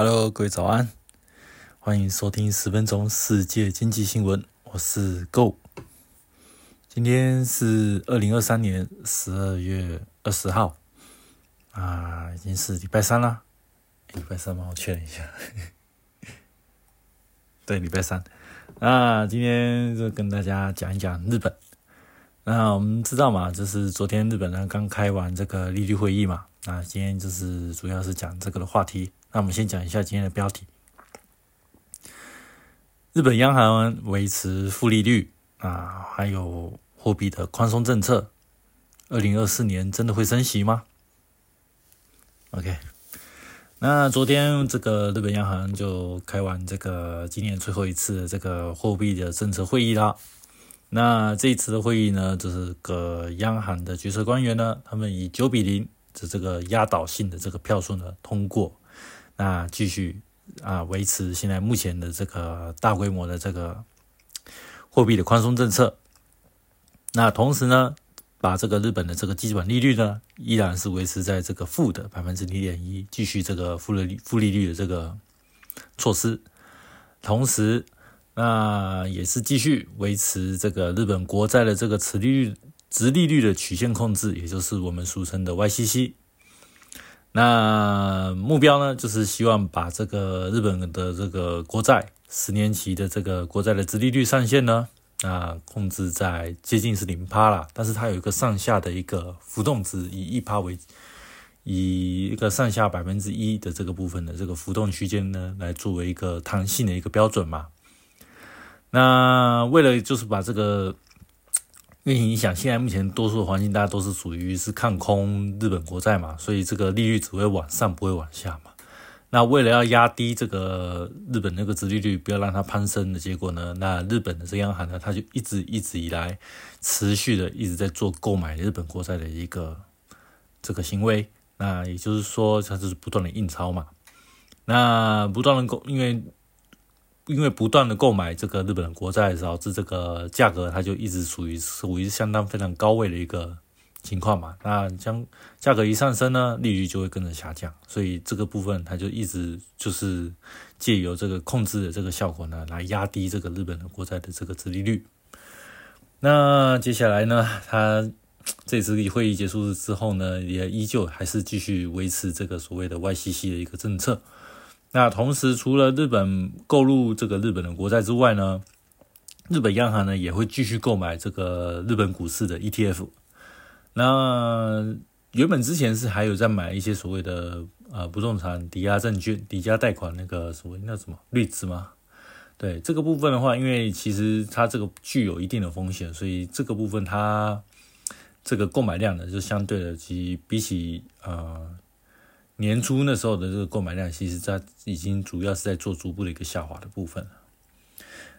Hello，各位早安，欢迎收听十分钟世界经济新闻，我是 Go。今天是二零二三年十二月二十号，啊，已经是礼拜三了。礼拜三吗？我确认一下。对，礼拜三。那今天就跟大家讲一讲日本。那我们知道嘛，就是昨天日本呢刚开完这个利率会议嘛。那今天就是主要是讲这个的话题。那我们先讲一下今天的标题：日本央行维持负利率啊，还有货币的宽松政策。二零二四年真的会升息吗？OK。那昨天这个日本央行就开完这个今年最后一次这个货币的政策会议啦。那这一次的会议呢，就是个央行的决策官员呢，他们以九比零的这个压倒性的这个票数呢通过，那继续啊维持现在目前的这个大规模的这个货币的宽松政策。那同时呢，把这个日本的这个基本利率呢，依然是维持在这个负的百分之零点一，继续这个负利负利率的这个措施，同时。那也是继续维持这个日本国债的这个持利率、直利率的曲线控制，也就是我们俗称的 YCC。那目标呢，就是希望把这个日本的这个国债十年期的这个国债的直利率上限呢，啊，控制在接近是零趴了。但是它有一个上下的一个浮动值，以一趴为，以一个上下百分之一的这个部分的这个浮动区间呢，来作为一个弹性的一个标准嘛。那为了就是把这个，因为你想现在目前多数的环境大家都是属于是看空日本国债嘛，所以这个利率只会往上不会往下嘛。那为了要压低这个日本那个殖利率，不要让它攀升的结果呢，那日本的这央行呢，它就一直一直以来持续的一直在做购买日本国债的一个这个行为。那也就是说，它就是不断的印钞嘛。那不断的购，因为。因为不断的购买这个日本的国债，导致这个价格它就一直属于属于相当非常高位的一个情况嘛。那将价格一上升呢，利率就会跟着下降，所以这个部分它就一直就是借由这个控制的这个效果呢，来压低这个日本的国债的这个殖利率。那接下来呢，它这次会议结束之后呢，也依旧还是继续维持这个所谓的 YCC 的一个政策。那同时，除了日本购入这个日本的国债之外呢，日本央行呢也会继续购买这个日本股市的 ETF。那原本之前是还有在买一些所谓的呃不动产抵押证券、抵押贷款那个所谓那什么绿值吗？对这个部分的话，因为其实它这个具有一定的风险，所以这个部分它这个购买量呢就相对的，及比起呃。年初那时候的这个购买量，其实在已经主要是在做逐步的一个下滑的部分了。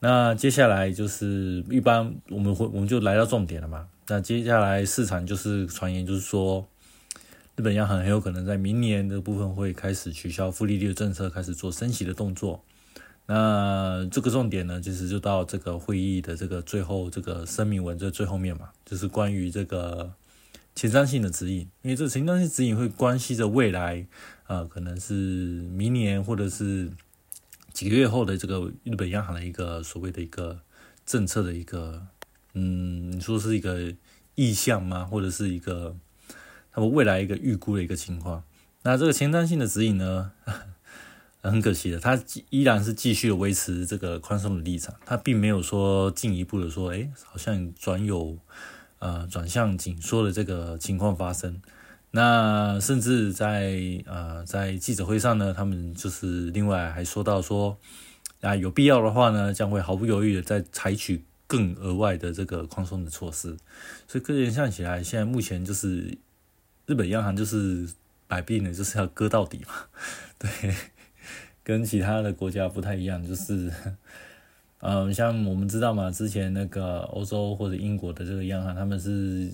那接下来就是一般我们会我们就来到重点了嘛。那接下来市场就是传言，就是说日本央行很有可能在明年的部分会开始取消负利率的政策，开始做升息的动作。那这个重点呢，其实就到这个会议的这个最后这个声明文这最后面嘛，就是关于这个。前瞻性的指引，因为这个前瞻性指引会关系着未来，呃，可能是明年或者是几个月后的这个日本央行的一个所谓的一个政策的一个，嗯，你说是一个意向吗？或者是一个他们未来一个预估的一个情况？那这个前瞻性的指引呢，很可惜的，它依然是继续维持这个宽松的立场，它并没有说进一步的说，哎，好像转有。呃，转向紧缩的这个情况发生，那甚至在呃在记者会上呢，他们就是另外还说到说，啊有必要的话呢，将会毫不犹豫的再采取更额外的这个宽松的措施。所以个人想起来，现在目前就是日本央行就是摆病的，就是要割到底嘛，对，跟其他的国家不太一样，就是。嗯，像我们知道嘛，之前那个欧洲或者英国的这个央行，他们是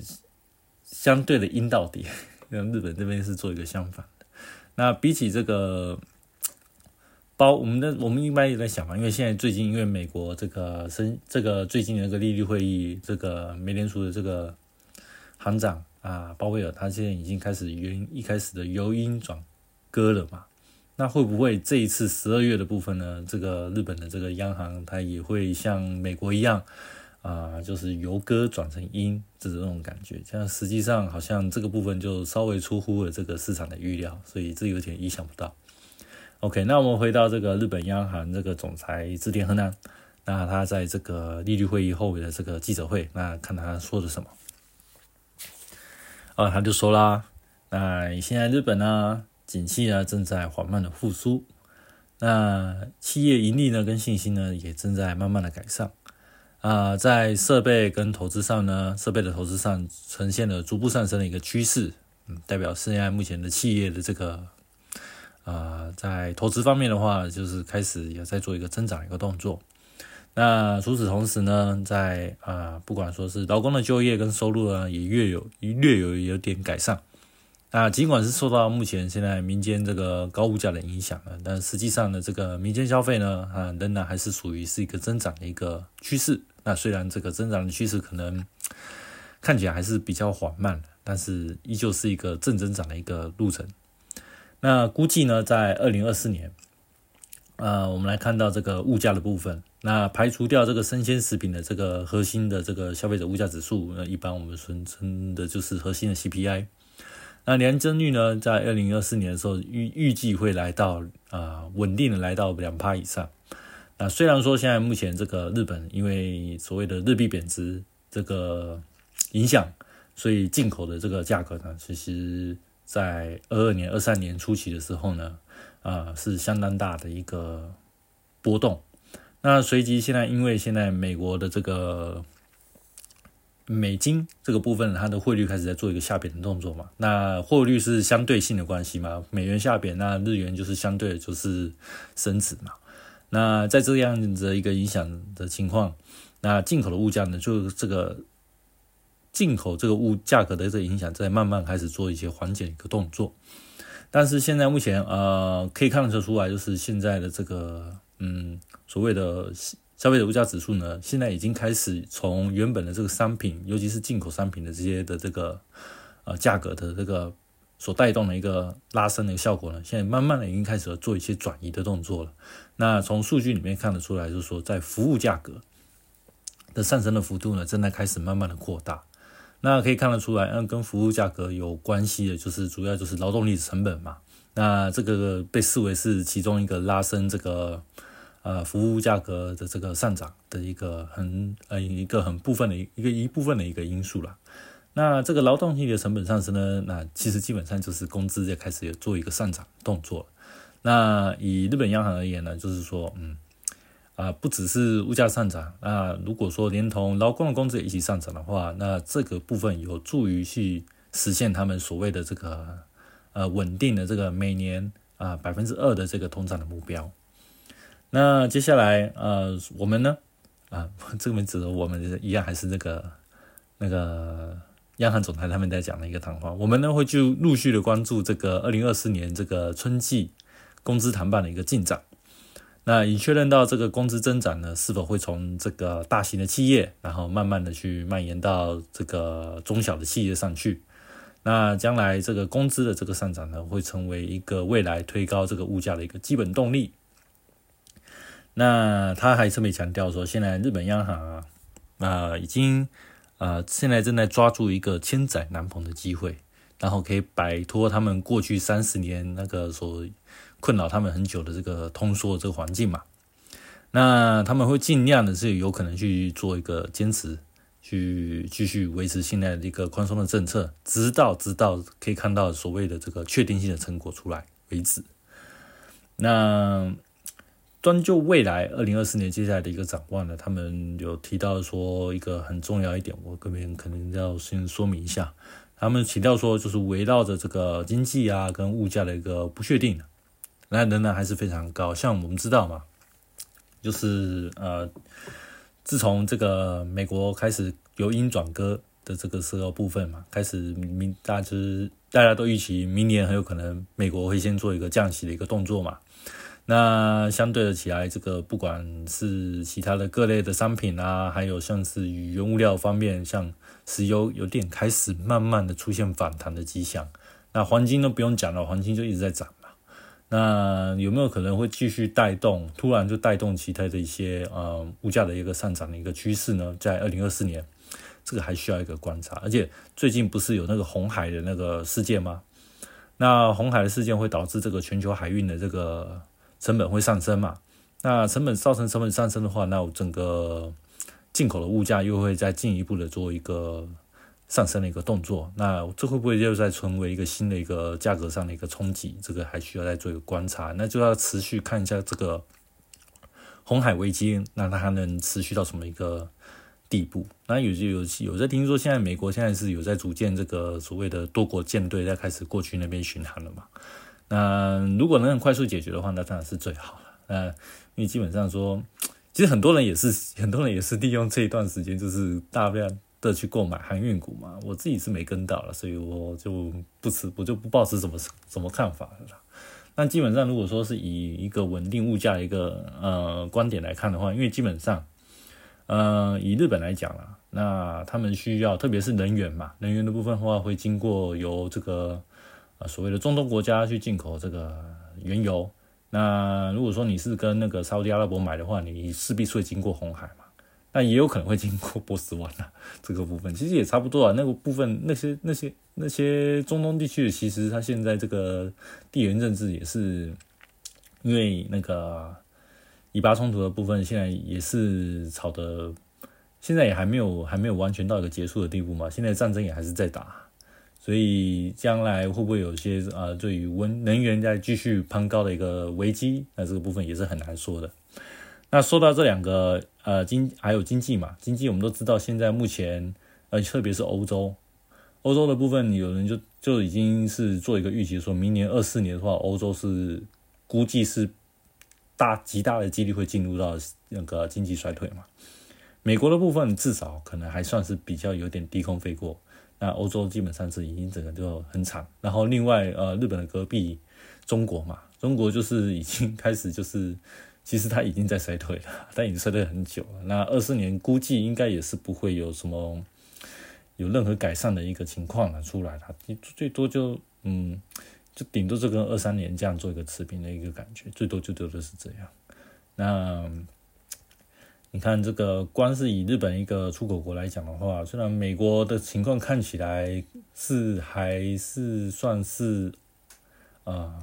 相对的阴到底，跟日本这边是做一个相反的。那比起这个包，我们的我们一般也在想嘛，因为现在最近因为美国这个升这个最近的那个利率会议，这个美联储的这个行长啊鲍威尔，他现在已经开始原一开始的由鹰转鸽了嘛。那会不会这一次十二月的部分呢？这个日本的这个央行它也会像美国一样啊，就是由歌转成音，这种感觉。像实际上好像这个部分就稍微出乎了这个市场的预料，所以这有点意想不到。OK，那我们回到这个日本央行这个总裁织田和南，那他在这个利率会议后的这个记者会，那看他说的什么？啊，他就说啦，那现在日本呢，景气呢正在缓慢的复苏，那企业盈利呢跟信心呢也正在慢慢的改善，啊，在设备跟投资上呢，设备的投资上呈现了逐步上升的一个趋势，嗯，代表现在目前的企业的这个，啊，在投资方面的话，就是开始也在做一个增长一个动作。那除此同时呢，在啊，不管说是劳工的就业跟收入呢，也略有略有有点改善。那尽管是受到目前现在民间这个高物价的影响了，但实际上呢，这个民间消费呢，啊，仍然还是属于是一个增长的一个趋势。那虽然这个增长的趋势可能看起来还是比较缓慢但是依旧是一个正增长的一个路程。那估计呢，在二零二四年，呃，我们来看到这个物价的部分。那排除掉这个生鲜食品的这个核心的这个消费者物价指数，那一般我们俗称的就是核心的 CPI。那年增率呢，在二零二四年的时候预预计会来到啊稳定的来到两趴以上。那虽然说现在目前这个日本因为所谓的日币贬值这个影响，所以进口的这个价格呢，其实在二二年、二三年初期的时候呢，啊是相当大的一个波动。那随即现在，因为现在美国的这个美金这个部分，它的汇率开始在做一个下贬的动作嘛。那汇率是相对性的关系嘛，美元下贬，那日元就是相对就是升值嘛。那在这样的一个影响的情况，那进口的物价呢，就这个进口这个物价格的这个影响，在慢慢开始做一些缓解一个动作。但是现在目前呃，可以看得出来，就是现在的这个。嗯，所谓的消费者物价指数呢，现在已经开始从原本的这个商品，尤其是进口商品的这些的这个呃价格的这个所带动的一个拉升的一个效果呢，现在慢慢的已经开始做一些转移的动作了。那从数据里面看得出来，就是说在服务价格的上升的幅度呢，正在开始慢慢的扩大。那可以看得出来，嗯，跟服务价格有关系的，就是主要就是劳动力成本嘛。那这个被视为是其中一个拉升这个。呃，服务价格的这个上涨的一个很呃一个很部分的一个一部分的一个因素了。那这个劳动力的成本上升呢，那其实基本上就是工资在开始有做一个上涨动作。那以日本央行而言呢，就是说，嗯，啊，不只是物价上涨，那如果说连同劳工的工资也一起上涨的话，那这个部分有助于去实现他们所谓的这个呃稳定的这个每年啊百分之二的这个通胀的目标。那接下来，呃，我们呢，啊，这个名字我们一样还是那个那个央行总裁他们在讲的一个谈话。我们呢会就陆续的关注这个二零二四年这个春季工资谈判的一个进展。那已确认到这个工资增长呢，是否会从这个大型的企业，然后慢慢的去蔓延到这个中小的企业上去。那将来这个工资的这个上涨呢，会成为一个未来推高这个物价的一个基本动力。那他还特别强调说，现在日本央行啊，啊已经啊现在正在抓住一个千载难逢的机会，然后可以摆脱他们过去三十年那个所困扰他们很久的这个通缩这个环境嘛。那他们会尽量的是有可能去做一个坚持，去继续维持现在的一个宽松的政策，直到直到可以看到所谓的这个确定性的成果出来为止。那。专就未来二零二四年接下来的一个展望呢，他们有提到说一个很重要一点，我这边可能要先说明一下。他们提到说，就是围绕着这个经济啊跟物价的一个不确定，那仍然还是非常高。像我们知道嘛，就是呃，自从这个美国开始由鹰转鸽的这个时候部分嘛，开始明大致大家都预期明年很有可能美国会先做一个降息的一个动作嘛。那相对的起来，这个不管是其他的各类的商品啊，还有像是原物料方面，像石油有点开始慢慢的出现反弹的迹象。那黄金都不用讲了，黄金就一直在涨嘛。那有没有可能会继续带动，突然就带动其他的一些呃物价的一个上涨的一个趋势呢？在二零二四年，这个还需要一个观察。而且最近不是有那个红海的那个事件吗？那红海的事件会导致这个全球海运的这个成本会上升嘛？那成本造成成本上升的话，那整个进口的物价又会再进一步的做一个上升的一个动作。那这会不会又再成为一个新的一个价格上的一个冲击？这个还需要再做一个观察。那就要持续看一下这个红海危机，那它还能持续到什么一个？地步，那有就有有在听说，现在美国现在是有在组建这个所谓的多国舰队，在开始过去那边巡航了嘛？那如果能很快速解决的话，那当然是最好了。呃，因为基本上说，其实很多人也是很多人也是利用这一段时间，就是大量的去购买航运股嘛。我自己是没跟到了，所以我就不持，我就不抱持什么什么看法了。那基本上如果说是以一个稳定物价的一个呃观点来看的话，因为基本上。呃，以日本来讲啦，那他们需要，特别是能源嘛，能源的部分的话，会经过由这个呃所谓的中东国家去进口这个原油。那如果说你是跟那个沙特阿拉伯买的话，你势必会经过红海嘛，那也有可能会经过波斯湾啊，这个部分其实也差不多啊。那个部分那些那些那些中东地区，其实它现在这个地缘政治也是因为那个。以巴冲突的部分，现在也是吵的，现在也还没有还没有完全到一个结束的地步嘛。现在战争也还是在打，所以将来会不会有些啊，对于温能源在继续攀高的一个危机，那这个部分也是很难说的。那说到这两个呃经还有经济嘛，经济我们都知道，现在目前呃特别是欧洲，欧洲的部分有人就就已经是做一个预期，说明年二四年的话，欧洲是估计是。大极大的几率会进入到那个经济衰退嘛？美国的部分至少可能还算是比较有点低空飞过，那欧洲基本上是已经整个就很惨。然后另外呃，日本的隔壁中国嘛，中国就是已经开始就是其实它已经在衰退了，它已经衰退很久了。那二四年估计应该也是不会有什么有任何改善的一个情况了出来了，最多就嗯。就顶多就跟二三年这样做一个持平的一个感觉，最多就多的是这样。那你看这个，光是以日本一个出口国来讲的话，虽然美国的情况看起来是还是算是啊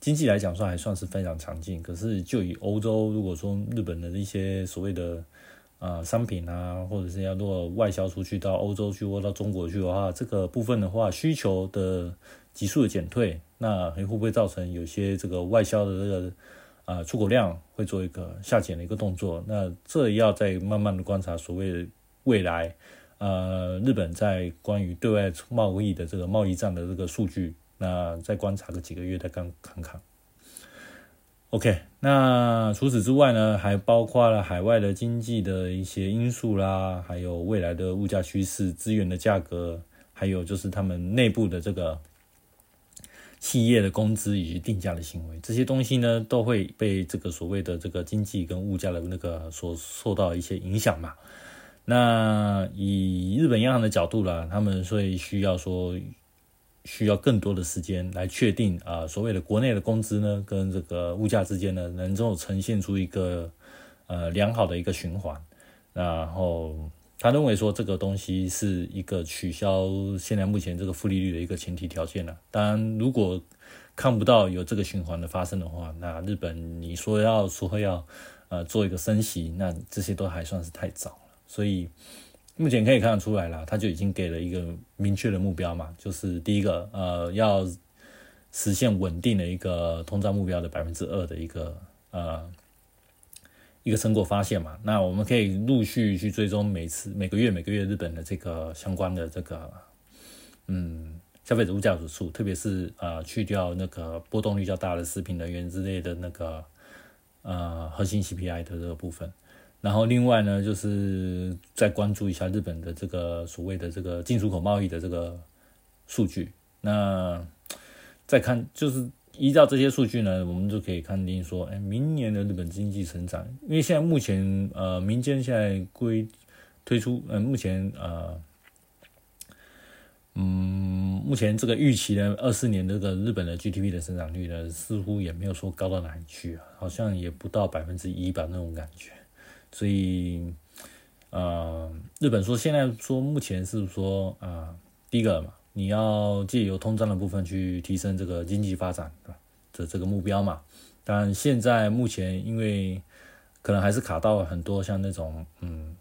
经济来讲说还算是非常强劲，可是就以欧洲，如果说日本的一些所谓的啊商品啊，或者是要如果外销出去到欧洲去或到中国去的话，这个部分的话需求的。急速的减退，那会不会造成有些这个外销的这个啊出口量会做一个下减的一个动作？那这要再慢慢的观察所谓的未来呃日本在关于对外贸易的这个贸易战的这个数据，那再观察个几个月再看看看。OK，那除此之外呢，还包括了海外的经济的一些因素啦，还有未来的物价趋势、资源的价格，还有就是他们内部的这个。企业的工资以及定价的行为，这些东西呢，都会被这个所谓的这个经济跟物价的那个所受到一些影响嘛。那以日本央行的角度啦，他们会需要说需要更多的时间来确定啊，所谓的国内的工资呢，跟这个物价之间呢，能够呈现出一个呃良好的一个循环，然后。他认为说这个东西是一个取消现在目前这个负利率的一个前提条件了。当然，如果看不到有这个循环的发生的话，那日本你说要说要呃做一个升息，那这些都还算是太早了。所以目前可以看得出来了，他就已经给了一个明确的目标嘛，就是第一个呃要实现稳定的一个通胀目标的百分之二的一个呃。一个成果发现嘛，那我们可以陆续去追踪每次每个月每个月日本的这个相关的这个嗯消费者物价指数，特别是呃去掉那个波动率较大的食品能源之类的那个呃核心 CPI 的这个部分，然后另外呢就是再关注一下日本的这个所谓的这个进出口贸易的这个数据，那再看就是。依照这些数据呢，我们就可以判定说，哎，明年的日本经济成长，因为现在目前呃，民间现在规推出，呃，目前呃，嗯，目前这个预期呢，二四年这个日本的 GDP 的增长率呢，似乎也没有说高到哪里去啊，好像也不到百分之一吧那种感觉。所以，呃，日本说现在说目前是说啊，第一个嘛，你要借由通胀的部分去提升这个经济发展的这个目标嘛。但现在目前因为可能还是卡到很多像那种嗯。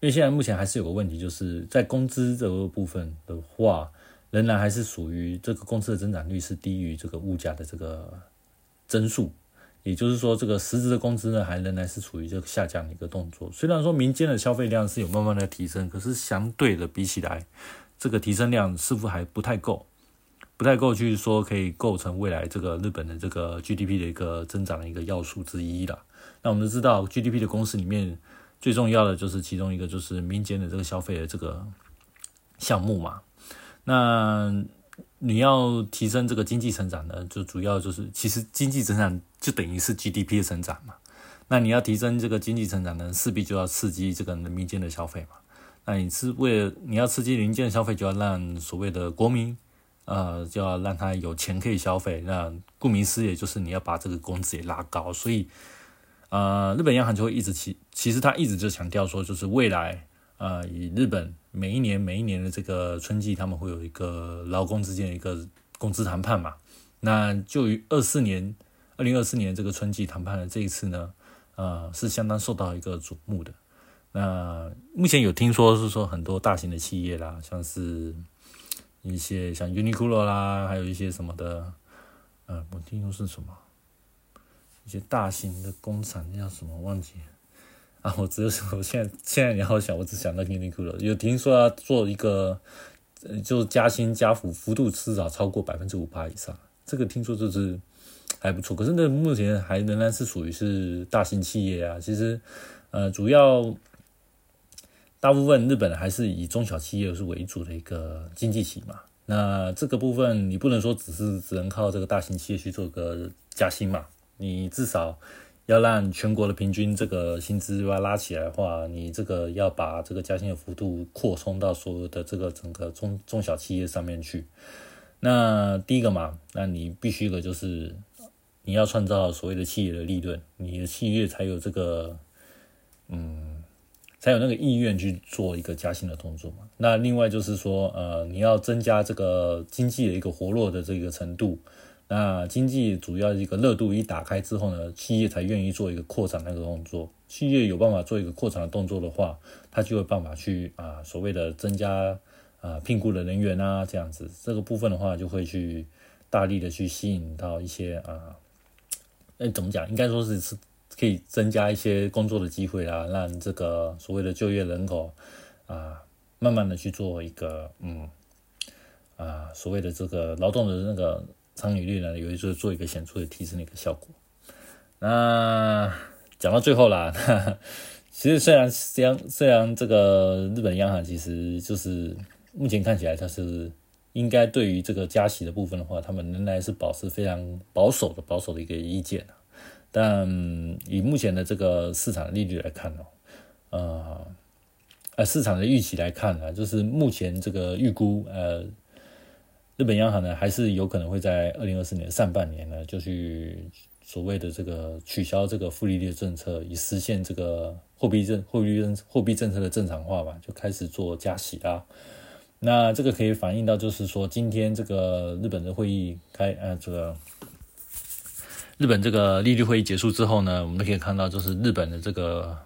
因为现在目前还是有个问题，就是在工资这个部分的话，仍然还是属于这个公司的增长率是低于这个物价的这个增速，也就是说，这个实质的工资呢，还仍然是处于这个下降的一个动作。虽然说民间的消费量是有慢慢的提升，可是相对的比起来，这个提升量似乎还不太够，不太够去说可以构成未来这个日本的这个 GDP 的一个增长的一个要素之一了。那我们都知道 GDP 的公式里面。最重要的就是其中一个就是民间的这个消费的这个项目嘛。那你要提升这个经济成长呢，就主要就是其实经济增长就等于是 GDP 的成长嘛。那你要提升这个经济成长呢，势必就要刺激这个民间的消费嘛。那你是为了你要刺激民间的消费，就要让所谓的国民呃就要让他有钱可以消费。那顾名思义，就是你要把这个工资也拉高，所以。呃，日本央行就会一直其其实他一直就强调说，就是未来，呃，以日本每一年每一年的这个春季，他们会有一个劳工之间的一个工资谈判嘛。那就于二四年，二零二四年这个春季谈判的这一次呢，呃，是相当受到一个瞩目的。那目前有听说是说很多大型的企业啦，像是一些像 Uniqlo 啦，还有一些什么的，呃，我听说是什么？一些大型的工厂叫什么忘记啊？我只有我现在现在你好想，我只想到 Uniqlo 有听说要做一个，就是加薪加幅幅度至少超过百分之五八以上，这个听说就是还不错。可是那目前还仍然是属于是大型企业啊。其实呃，主要大部分日本还是以中小企业是为主的一个经济体嘛。那这个部分你不能说只是只能靠这个大型企业去做个加薪嘛。你至少要让全国的平均这个薪资要拉起来的话，你这个要把这个加薪的幅度扩充到所有的这个整个中中小企业上面去。那第一个嘛，那你必须的就是你要创造所谓的企业的利润，你的企业才有这个嗯，才有那个意愿去做一个加薪的动作嘛。那另外就是说，呃，你要增加这个经济的一个活络的这个程度。那经济主要一个热度一打开之后呢，企业才愿意做一个扩展那个动作。企业有办法做一个扩展的动作的话，它就有办法去啊所谓的增加啊聘雇的人员啊这样子。这个部分的话，就会去大力的去吸引到一些啊，那怎么讲？应该说是是可以增加一些工作的机会啦，让这个所谓的就业人口啊慢慢的去做一个嗯啊所谓的这个劳动的那个。参与率呢，有一次做一个显著的提升的一个效果。那讲到最后啦，其实虽然虽然虽然这个日本央行其实就是目前看起来它是应该对于这个加息的部分的话，他们仍然是保持非常保守的保守的一个意见但以目前的这个市场利率来看呢，呃呃市场的预期来看呢，就是目前这个预估呃。日本央行呢，还是有可能会在二零二四年上半年呢，就去所谓的这个取消这个负利率政策，以实现这个货币政货币政货币政策的正常化吧，就开始做加息啦。那这个可以反映到，就是说今天这个日本的会议开，呃，这个日本这个利率会议结束之后呢，我们可以看到，就是日本的这个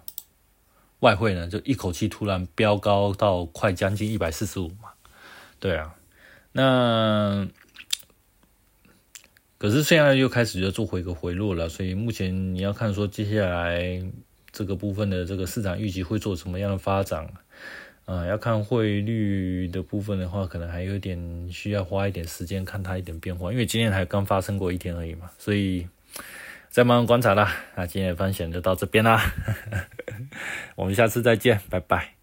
外汇呢，就一口气突然飙高到快将近一百四十五嘛，对啊。那可是现在又开始要做回个回落了，所以目前你要看说接下来这个部分的这个市场预期会做什么样的发展啊？要看汇率的部分的话，可能还有点需要花一点时间看它一点变化，因为今天还刚发生过一天而已嘛，所以再慢慢观察啦。那今天的分享就到这边啦，我们下次再见，拜拜。